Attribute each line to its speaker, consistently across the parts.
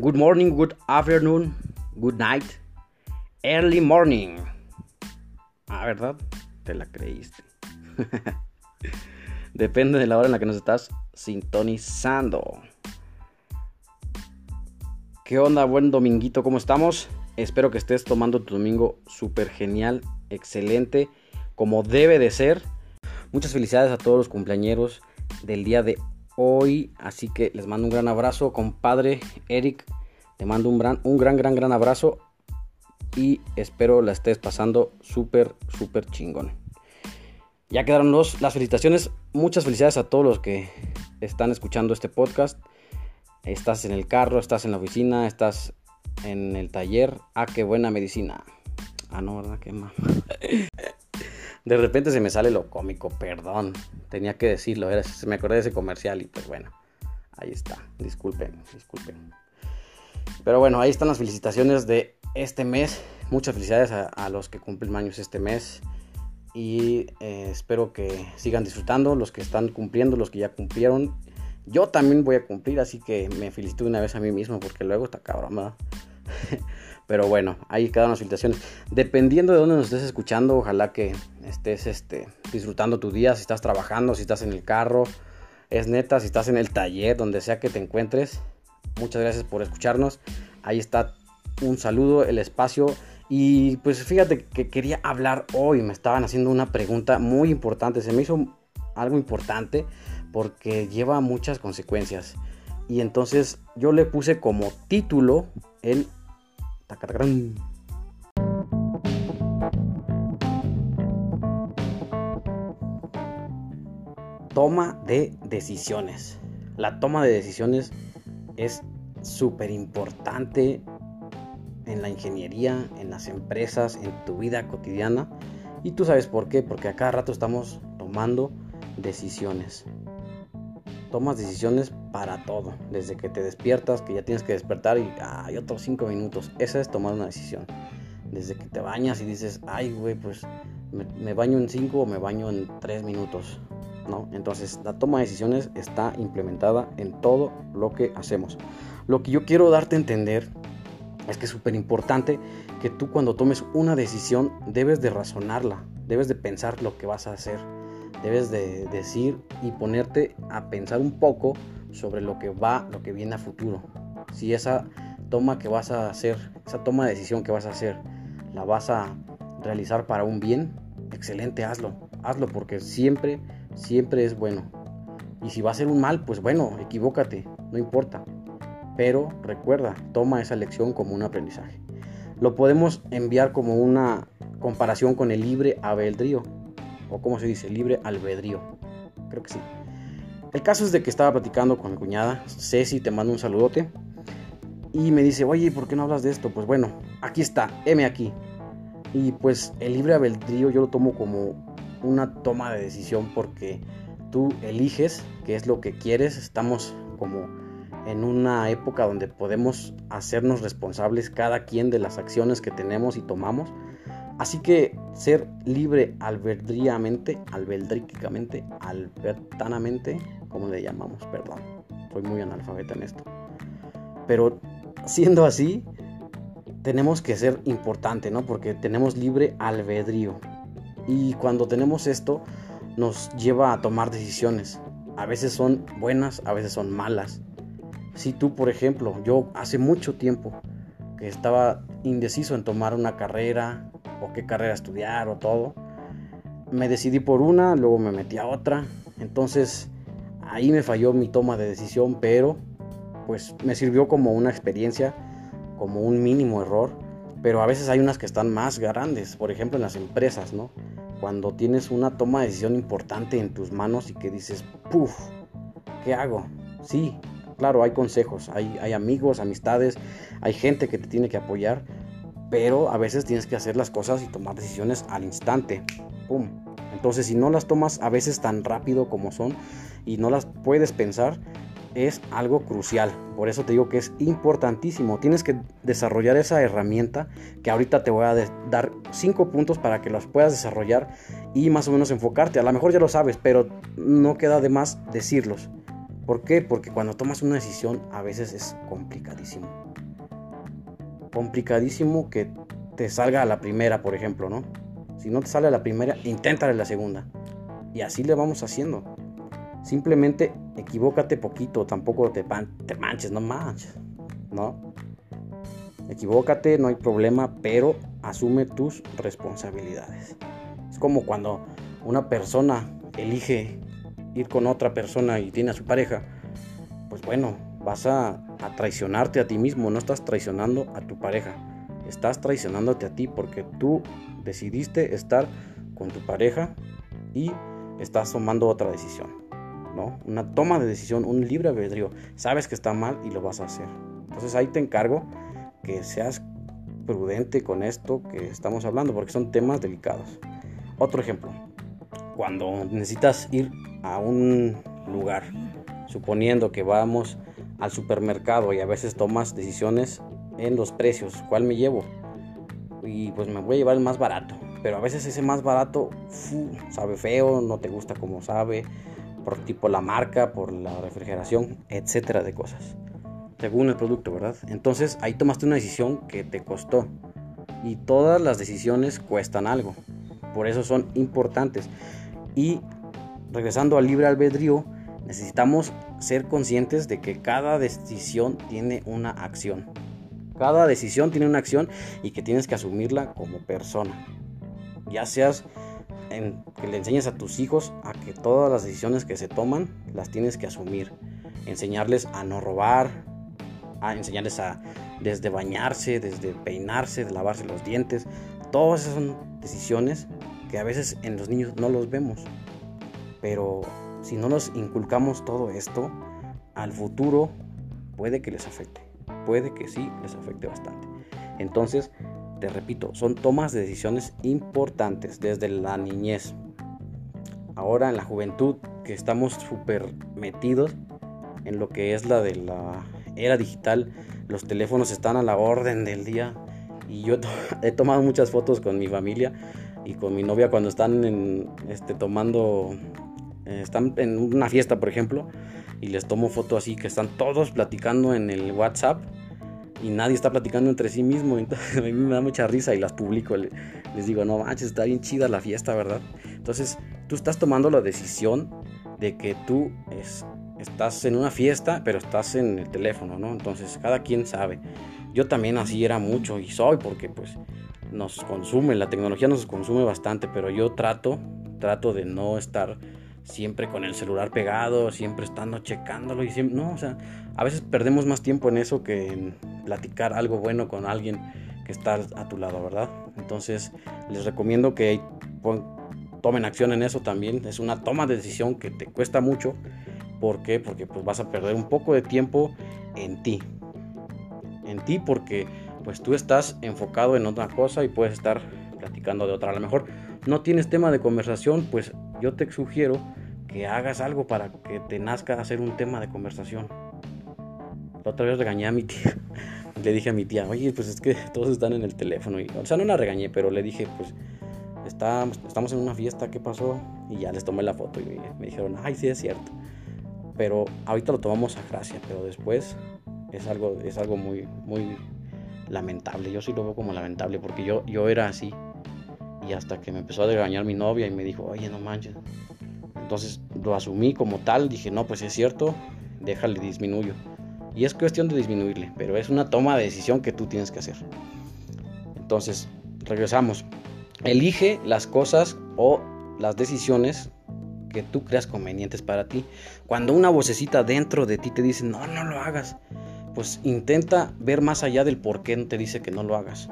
Speaker 1: Good morning, good afternoon, good night, early morning. Ah, ¿verdad? Te la creíste. Depende de la hora en la que nos estás sintonizando. ¿Qué onda? Buen dominguito, ¿cómo estamos? Espero que estés tomando tu domingo súper genial, excelente, como debe de ser. Muchas felicidades a todos los cumpleañeros del día de hoy. Así que les mando un gran abrazo, compadre Eric. Te mando un gran, un gran, gran, gran abrazo. Y espero la estés pasando súper, súper chingón. Ya quedaron los, las felicitaciones. Muchas felicidades a todos los que están escuchando este podcast. Estás en el carro, estás en la oficina, estás en el taller. Ah, qué buena medicina. Ah, no, ¿verdad? Qué mal. De repente se me sale lo cómico, perdón. Tenía que decirlo, se me acordé de ese comercial y pues bueno, ahí está. Disculpen, disculpen. Pero bueno, ahí están las felicitaciones de este mes. Muchas felicidades a, los que cumplen años este mes. Y eh, espero que sigan disfrutando, los que están cumpliendo, los que ya cumplieron. Yo también voy a cumplir, así que me felicito una vez a mí mismo porque luego está cabrón, Pero bueno, ahí quedan las felicitaciones. Dependiendo de dónde nos estés escuchando, ojalá que estés este, disfrutando tu día, si estás trabajando, si estás en el carro. Es neta, si estás en el taller, donde sea que te encuentres. Muchas gracias por escucharnos. Ahí está un saludo, el espacio. Y pues fíjate que quería hablar hoy. Me estaban haciendo una pregunta muy importante. Se me hizo algo importante porque lleva muchas consecuencias. Y entonces yo le puse como título el Toma de decisiones. La toma de decisiones es súper importante en la ingeniería, en las empresas, en tu vida cotidiana. Y tú sabes por qué, porque a cada rato estamos tomando decisiones tomas decisiones para todo. Desde que te despiertas, que ya tienes que despertar y hay otros 5 minutos. Esa es tomar una decisión. Desde que te bañas y dices, ay, güey, pues me, baño en 5 o me baño en 3 minutos. ¿No? Entonces la toma de decisiones está implementada en todo lo que hacemos. Lo que yo quiero darte a entender es que es súper importante que tú cuando tomes una decisión debes de razonarla, debes de pensar lo que vas a hacer debes de decir y ponerte a pensar un poco sobre lo que va, lo que viene a futuro. Si esa toma que vas a hacer, esa toma de decisión que vas a hacer, la vas a realizar para un bien, excelente, hazlo. Hazlo porque siempre, siempre es bueno. Y si va a ser un mal, pues bueno, equivócate, no importa. Pero recuerda, toma esa lección como un aprendizaje. Lo podemos enviar como una comparación con el libre albedrío o como se dice, libre albedrío. Creo que sí. El caso es de que estaba platicando con mi cuñada, Ceci, te mando un saludote. Y me dice, oye, ¿por qué no hablas de esto? Pues bueno, aquí está, M aquí. Y pues el libre albedrío yo lo tomo como una toma de decisión porque tú eliges qué es lo que quieres. Estamos como en una época donde podemos hacernos responsables cada quien de las acciones que tenemos y tomamos. Así que ser libre albedríamente, albedríquicamente, albertanamente, como le llamamos, perdón, soy muy analfabeta en esto. Pero siendo así, tenemos que ser importante, ¿no? Porque tenemos libre albedrío. Y cuando tenemos esto, nos lleva a tomar decisiones. A veces son buenas, a veces son malas. Si tú, por ejemplo, yo hace mucho tiempo que estaba indeciso en tomar una carrera, o qué carrera estudiar o todo. Me decidí por una, luego me metí a otra. Entonces ahí me falló mi toma de decisión, pero pues me sirvió como una experiencia, como un mínimo error. Pero a veces hay unas que están más grandes, por ejemplo en las empresas, ¿no? Cuando tienes una toma de decisión importante en tus manos y que dices, puff, ¿qué hago? Sí, claro, hay consejos, hay, hay amigos, amistades, hay gente que te tiene que apoyar, pero a veces tienes que hacer las cosas y tomar decisiones al instante. ¡Pum! Entonces, si no las tomas a veces tan rápido como son y no las puedes pensar, es algo crucial. Por eso te digo que es importantísimo. Tienes que desarrollar esa herramienta que ahorita te voy a dar cinco puntos para que las puedas desarrollar y más o menos enfocarte. A lo mejor ya lo sabes, pero no queda de más decirlos. ¿Por qué? Porque cuando tomas una decisión a veces es complicadísimo. Complicadísimo que te salga a la primera, por ejemplo, ¿no? Si no te sale a la primera, inténtale la segunda. Y así le vamos haciendo. Simplemente equivócate poquito, tampoco te, te manches, no manches, ¿no? Equivócate, no hay problema, pero asume tus responsabilidades. Es como cuando una persona elige ir con otra persona y tiene a su pareja, pues bueno, vas a, traicionarte a ti mismo, no estás traicionando a tu pareja, estás traicionándote a ti porque tú decidiste estar con tu pareja y estás tomando otra decisión, ¿no? Una toma de decisión, un libre albedrío. Sabes que está mal y lo vas a hacer. Entonces ahí te encargo que seas prudente con esto que estamos hablando porque son temas delicados. Otro ejemplo, cuando necesitas ir a un lugar, suponiendo que vamos al supermercado y a veces tomas decisiones en los precios, ¿cuál me llevo? Y pues me voy a llevar el más barato, pero a veces ese más barato sabe feo, no te gusta como sabe, por tipo la marca, por la refrigeración, etcétera de cosas. Según el producto, ¿verdad? Entonces ahí tomaste una decisión que te costó. Y todas las decisiones cuestan algo. Por eso son importantes. Y regresando al libre albedrío, necesitamos ser conscientes de que cada decisión tiene una acción. Cada decisión tiene una acción y que tienes que asumirla como persona. Ya seas en, que le enseñes a tus hijos a que todas las decisiones que se toman las tienes que asumir. Enseñarles a no robar, a enseñarles a desde bañarse, desde peinarse, de lavarse los dientes. Todas esas son decisiones que a veces en los niños no los vemos. Pero si no nos inculcamos todo esto, al futuro puede que les afecte. Puede que sí les afecte bastante. Entonces, te repito, son tomas de decisiones importantes desde la niñez. Ahora en la juventud que estamos súper metidos en lo que es la de la era digital, los teléfonos están a la orden del día y yo he tomado muchas fotos con mi familia y con mi novia cuando están en, este, tomando eh, están en una fiesta, por ejemplo, y les tomo foto así que están todos platicando en el WhatsApp y nadie está platicando entre sí mismo. Entonces a mí me da mucha risa y las publico. Les digo, no manches, está bien chida la fiesta, ¿verdad? Entonces tú estás tomando la decisión de que tú estás en una fiesta, pero estás en el teléfono, ¿no? Entonces cada quien sabe. Yo también así era mucho y soy porque pues nos consume, la tecnología nos consume bastante, pero yo trato, trato de no estar siempre con el celular pegado, siempre estando checándolo y siempre, no, o sea, a veces perdemos más tiempo en eso que en platicar algo bueno con alguien que está a tu lado, ¿verdad? Entonces, les recomiendo que tomen acción en eso también, es una toma de decisión que te cuesta mucho, ¿por qué? Porque pues vas a perder un poco de tiempo en ti. En ti porque pues tú estás enfocado en otra cosa y puedes estar platicando de otra. A lo mejor no tienes tema de conversación, pues yo te sugiero que hagas algo para que te nazca hacer un tema de conversación. La otra vez regañé a mi tía. Le dije a mi tía, oye, pues es que todos están en el teléfono. Y, o sea, no la regañé, pero le dije, pues estamos, estamos en una fiesta, ¿qué pasó? Y ya les tomé la foto y me, dijeron, ay, sí es cierto. Pero ahorita lo tomamos a gracia, pero después es algo, es algo muy, muy lamentable. Yo sí lo veo como lamentable porque yo, yo era así. Y hasta que me empezó a regañar mi novia y me dijo, oye, no manches, entonces lo asumí como tal, dije, no, pues es cierto, déjale, disminuyo. Y es cuestión de disminuirle, pero es una toma de decisión que tú tienes que hacer. Entonces, regresamos. Elige las cosas o las decisiones que tú creas convenientes para ti. Cuando una vocecita dentro de ti te dice, no, no lo hagas, pues intenta ver más allá del por qué te dice que no lo hagas.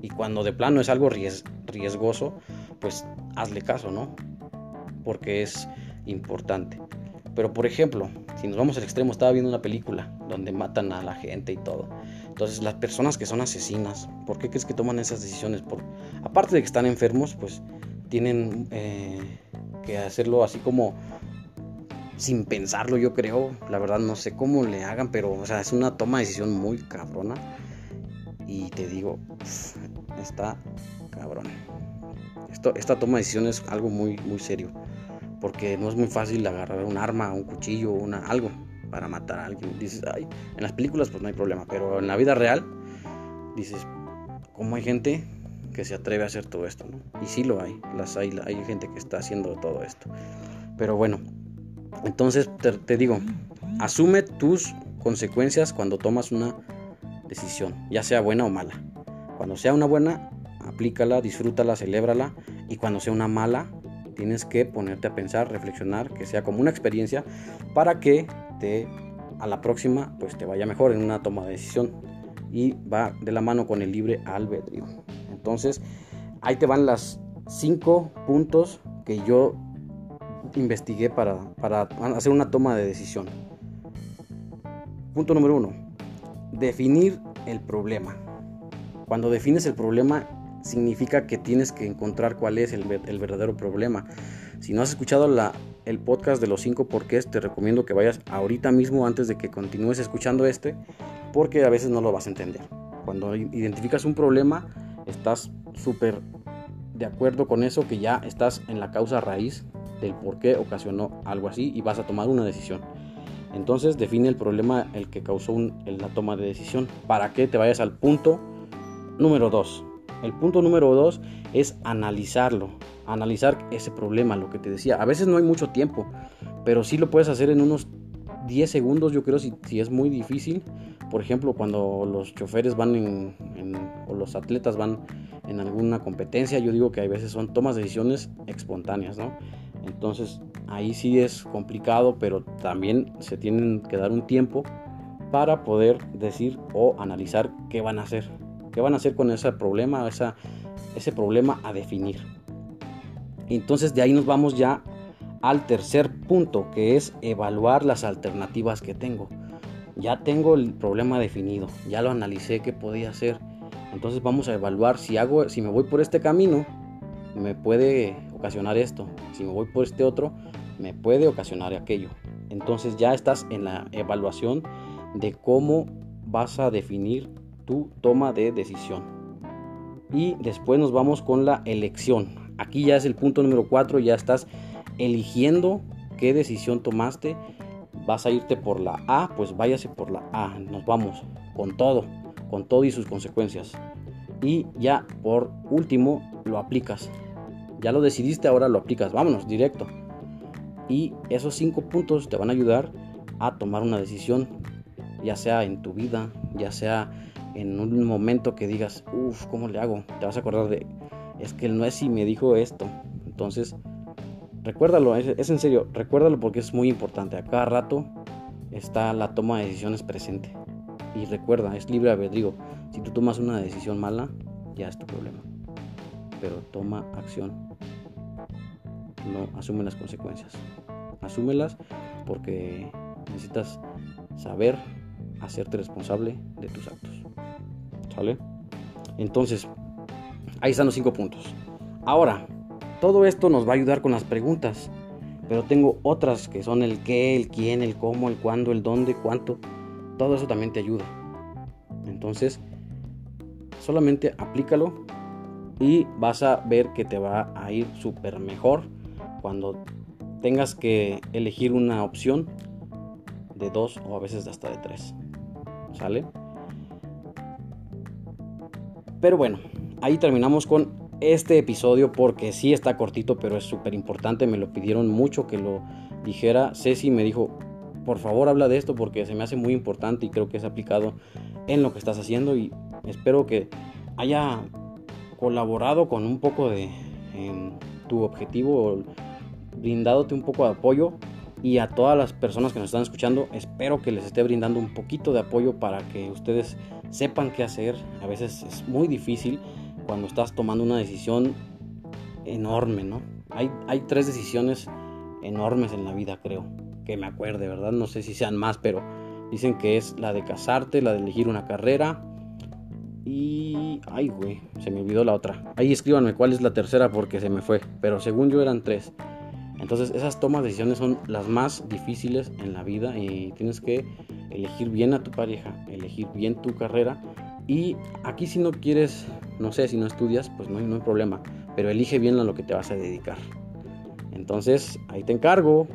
Speaker 1: Y cuando de plano es algo riesgoso, pues hazle caso, ¿no? Porque es importante. Pero por ejemplo, si nos vamos al extremo, estaba viendo una película donde matan a la gente y todo. Entonces las personas que son asesinas, ¿por qué crees que toman esas decisiones? Por, aparte de que están enfermos, pues tienen eh, que hacerlo así como sin pensarlo, yo creo. La verdad no sé cómo le hagan, pero o sea, es una toma de decisión muy cabrona. Y te digo, está cabrón. Esto, esta toma de decisión es algo muy, muy serio porque no es muy fácil agarrar un arma, un cuchillo, una, algo para matar a alguien. Dices, ay, en las películas pues no hay problema, pero en la vida real dices, ¿cómo hay gente que se atreve a hacer todo esto? ¿no? Y sí lo hay, las hay, hay gente que está haciendo todo esto. Pero bueno, entonces te, digo, asume tus consecuencias cuando tomas una decisión, ya sea buena o mala. Cuando sea una buena, aplícala, disfrútala, celébrala. Y cuando sea una mala, tienes que ponerte a pensar, reflexionar, que sea como una experiencia para que te, a la próxima pues te vaya mejor en una toma de decisión. Y va de la mano con el libre albedrío. Entonces, ahí te van las cinco puntos que yo investigué para, para hacer una toma de decisión. Punto número uno, definir el problema. Cuando defines el problema significa que tienes que encontrar cuál es el, verdadero problema. Si no has escuchado el podcast de los cinco porqués, te recomiendo que vayas ahorita mismo antes de que continúes escuchando este, porque a veces no lo vas a entender. Cuando identificas un problema, estás súper de acuerdo con eso, que ya estás en la causa raíz del por qué ocasionó algo así y vas a tomar una decisión. Entonces define el problema el que causó la toma de decisión para que te vayas al punto número 2. El punto número 2 es analizarlo, analizar ese problema, lo que te decía. A veces no hay mucho tiempo, pero sí lo puedes hacer en unos 10 segundos, yo creo, si, es muy difícil. Por ejemplo, cuando los choferes van o los atletas van en alguna competencia, yo digo que hay veces son tomas de decisiones espontáneas, ¿no? Entonces ahí sí es complicado, pero también se tienen que dar un tiempo para poder decir o analizar qué van a hacer. ¿Qué van a hacer con ese problema, esa, ese problema a definir? Entonces de ahí nos vamos ya al tercer punto, que es evaluar las alternativas que tengo. Ya tengo el problema definido, ya lo analicé qué podía hacer. Entonces vamos a evaluar si hago si me voy por este camino, me puede ocasionar esto. Si me voy por este otro, me puede ocasionar aquello. Entonces ya estás en la evaluación de cómo vas a definir tu toma de decisión. Y después nos vamos con la elección. Aquí ya es el punto número 4, ya estás eligiendo qué decisión tomaste. Vas a irte por la A, pues váyase por la A. Nos vamos con todo, con todo y sus consecuencias. Y ya por último lo aplicas. Ya lo decidiste, ahora lo aplicas. Vámonos, directo. Y esos cinco puntos te van a ayudar a tomar una decisión, ya sea en tu vida, ya sea en un momento que digas, uff, ¿cómo le hago? Te vas a acordar de, es que el no es si me dijo esto. Entonces, recuérdalo, es, es, en serio, recuérdalo porque es muy importante. A cada rato está la toma de decisiones presente. Y recuerda, es libre albedrío. Si tú tomas una decisión mala, ya es tu problema. Pero toma acción no asume las consecuencias. Asúmelas porque necesitas saber hacerte responsable de tus actos. ¿Sale? Entonces, ahí están los cinco puntos. Ahora, todo esto nos va a ayudar con las preguntas, pero tengo otras que son el qué, el quién, el cómo, el cuándo, el dónde, cuánto. Todo eso también te ayuda. Entonces, solamente aplícalo y vas a ver que te va a ir súper mejor cuando tengas que elegir una opción de dos o a veces hasta de tres. ¿Sale? Pero bueno, ahí terminamos con este episodio porque sí está cortito, pero es súper importante. Me lo pidieron mucho que lo dijera. Ceci me dijo, por favor habla de esto porque se me hace muy importante y creo que es aplicado en lo que estás haciendo y espero que haya colaborado con un poco de tu objetivo brindándote un poco de apoyo y a todas las personas que nos están escuchando, espero que les esté brindando un poquito de apoyo para que ustedes sepan qué hacer. A veces es muy difícil cuando estás tomando una decisión enorme, ¿no? Hay, hay tres decisiones enormes en la vida, creo, que me acuerde, ¿verdad? No sé si sean más, pero dicen que es la de casarte, la de elegir una carrera y... Ay, güey, se me olvidó la otra. Ahí escríbanme cuál es la tercera porque se me fue, pero según yo eran tres. Entonces esas tomas de decisiones son las más difíciles en la vida y tienes que elegir bien a tu pareja, elegir bien tu carrera y aquí si no quieres, no sé, si no estudias, pues no hay, problema, pero elige bien a lo que te vas a dedicar. Entonces, ahí te encargo.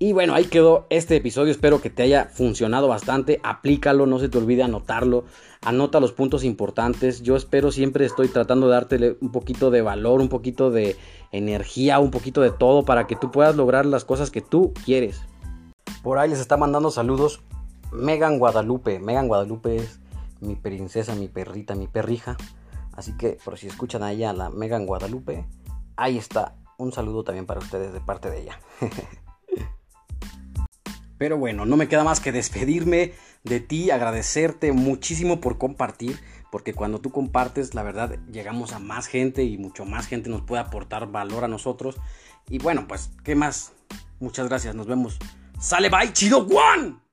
Speaker 1: Y bueno, ahí quedó este episodio. Espero que te haya funcionado bastante. Aplícalo, no se te olvide anotarlo. Anota los puntos importantes. Yo espero siempre estoy tratando de darte un poquito de valor, un poquito de energía, un poquito de todo para que tú puedas lograr las cosas que tú quieres. Por ahí les está mandando saludos Megan Guadalupe. Megan Guadalupe es mi princesa, mi perrita, mi perrija. Así que por si escuchan a ella, la Megan Guadalupe, ahí está. Un saludo también para ustedes de parte de ella. Pero bueno, no me queda más que despedirme de ti, agradecerte muchísimo por compartir, porque cuando tú compartes, la verdad, llegamos a más gente y mucho más gente nos puede aportar valor a nosotros. Y bueno, pues, ¿qué más? Muchas gracias, nos vemos. Sale, bye, chido, Juan.